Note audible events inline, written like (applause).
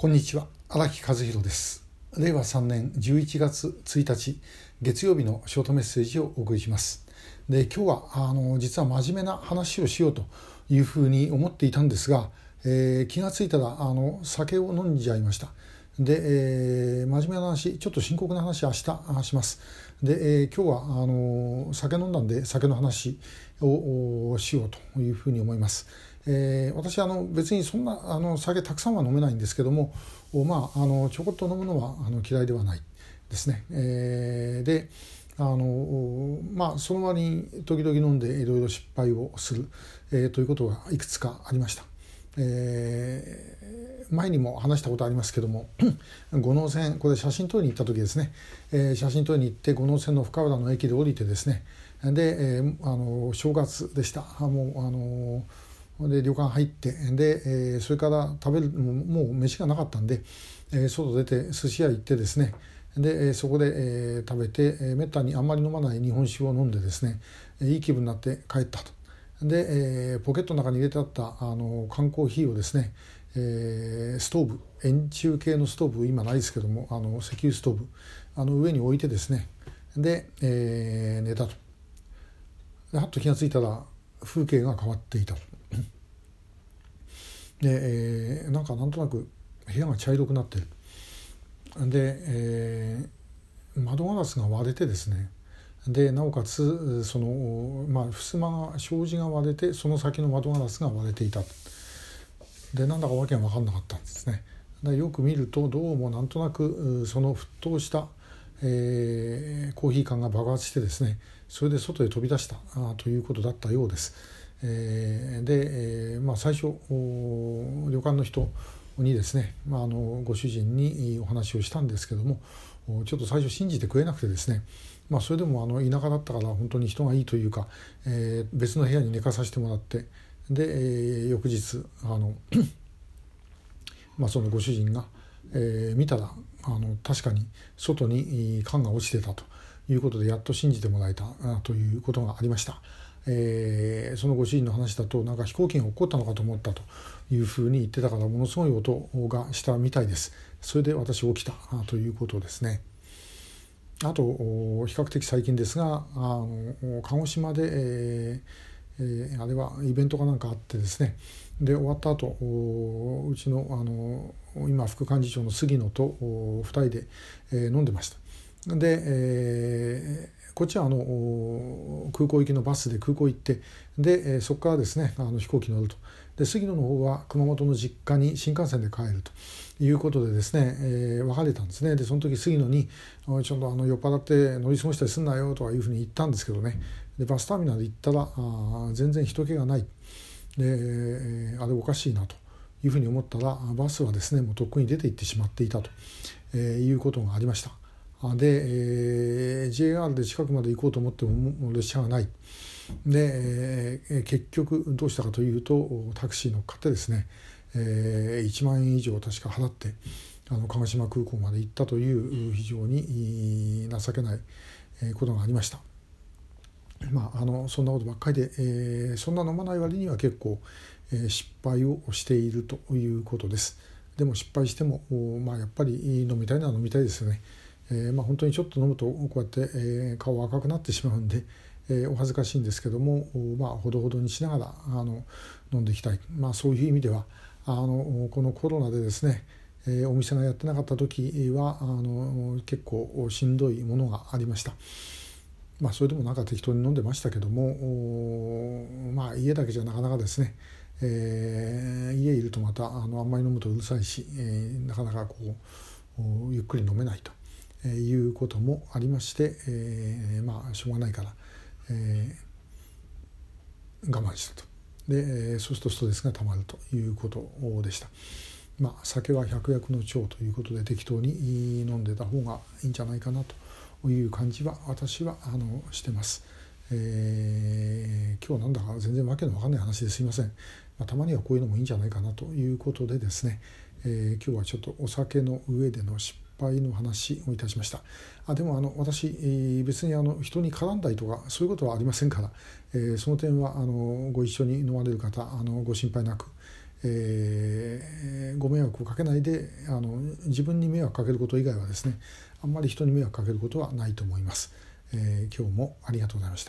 こんにちは。荒木和弘です。令和3年11月1日月曜日のショートメッセージをお送りします。で今日はあの実は真面目な話をしようというふうに思っていたんですが、えー、気がついたらあの酒を飲んじゃいました。で、えー、真面目な話ちょっと深刻な話明日しますで、えー、今日はあの酒飲んだんで酒の話をしようというふうに思います。えー、私あの別にそんなあの酒たくさんは飲めないんですけども、まあ、あのちょこっと飲むのはあの嫌いではないですね。えー、であのまあその割に時々飲んでいろいろ失敗をする、えー、ということがいくつかありました。えー、前にも話したことありますけども (clears throat) 五能線これ写真撮りに行った時ですね、えー、写真撮りに行って五能線の深浦の駅で降りてですね。で、えー、あの正月でした。もうあので旅館入ってで、えー、それから食べるもう飯がなかったんで、えー、外出て寿司屋行ってですね。で、え、そこで、えー、食べて、えー、めったにあんまり飲まない日本酒を飲んでですね。いい気分になって帰ったと。で、えー、ポケットの中に入れてあったあの缶コーヒーをですね、えー、ストーブ円柱形のストーブ今ないですけどもあの石油ストーブあの上に置いてですねで、えー、寝たと。ではっと気が付いたら風景が変わっていたで、えー、なんかなんとなく部屋が茶色くなってる。で、えー、窓ガラスが割れてですねでなおかつその、まあ、襖が障子が割れてその先の窓ガラスが割れていたでなんだか訳が分かんなかったんですねでよく見るとどうもなんとなくその沸騰した、えー、コーヒー缶が爆発してですねそれで外へ飛び出したあということだったようです。えー、で、えーまあ、最初旅館の人にですね、まあ、あのご主人にお話をしたんですけどもちょっと最初信じてくれなくてですねまあ、それでもあの田舎だったから本当に人がいいというか、えー、別の部屋に寝かさせてもらってで、えー、翌日あのまあそのご主人が、えー、見たらあの確かに外に缶が落ちてたということでやっと信じてもらえたということがありました。えー、そのご主人の話だとなんか飛行機が起こったのかと思ったというふうに言ってたからものすごい音がしたみたいです。それで私起きたということですね。あと比較的最近ですがあの鹿児島で、えー、あれはイベントかなんかあってですねで終わった後うちのあの今副幹事長の杉野と2人で、え、飲んでました。で、えー、こっちはあの空港行きのバスで空港行ってで、そこからですねあの飛行機乗ると。で杉野の方は熊本の実家に新幹線で帰ると。いうことでですね、えー、別れたんですね。でその時杉野に「ちょっとあの酔っ払って乗り過ごしたりすんなよ」とかいうふうに言ったんですけどね。でバスターミナル行ったらあ全然人気がない。であれおかしいなと。いうふうに思ったらバスはですねもうとっくに出て行ってしまっていたと、えー、いうことがありました。で、えー、JR で近くまで行こうと思っても列車がない。で、えー、結局どうしたかというとタクシー乗っかってですね、えー、1万円以上確か払ってあの鹿児島空港まで行ったという非常に情けないことがありました。まあ、あのそんなことばっかりで、えー、そんな飲まない割には結構、えー、失敗をしているということです。でも失敗しても、まあ、やっぱり飲みたいのは飲みたいですよね。えーまあ、本当にちょっと飲むとこうやって、えー、顔赤くなってしまうんで、え、お恥ずかしいんですけども、まあ、ほどほどにしながらあの飲んでいきたい、まあ、そういう意味ではあのこのコロナでですね、え、お店がやってなかった時はあの結構しんどいものがありました。まあ、それでもなんか適当に飲んでましたけどもまあ家だけじゃなかなかですね、えー、家いるとまたあのあんまり飲むとうるさいし、えー、なかなかこうゆっくり飲めないとえいうこともありまして、えー、まあしょうがないから、えー、我慢したとでえそうするとストレスがたまるということでした。まあ、酒は百薬の長ということで適当に飲んでた方がいいんじゃないかなという感じは私はあのしてます。えー、今日なんだか全然わけのわかんない話ですいません、まあ、たまにはこういうのもいいんじゃないかなということでですね、えー、今日はちょっとお酒の上での失敗の話をいたしましたあでもあの私、別にあの人に絡んだりとかそういうことはありませんから、えー、その点はあのご一緒に飲まれる方あのご心配なく、えー、ご迷惑をかけないであの自分に迷惑かけること以外はですねあんまり人に迷惑かけることはないと思います。えー、今日もありがとうございました。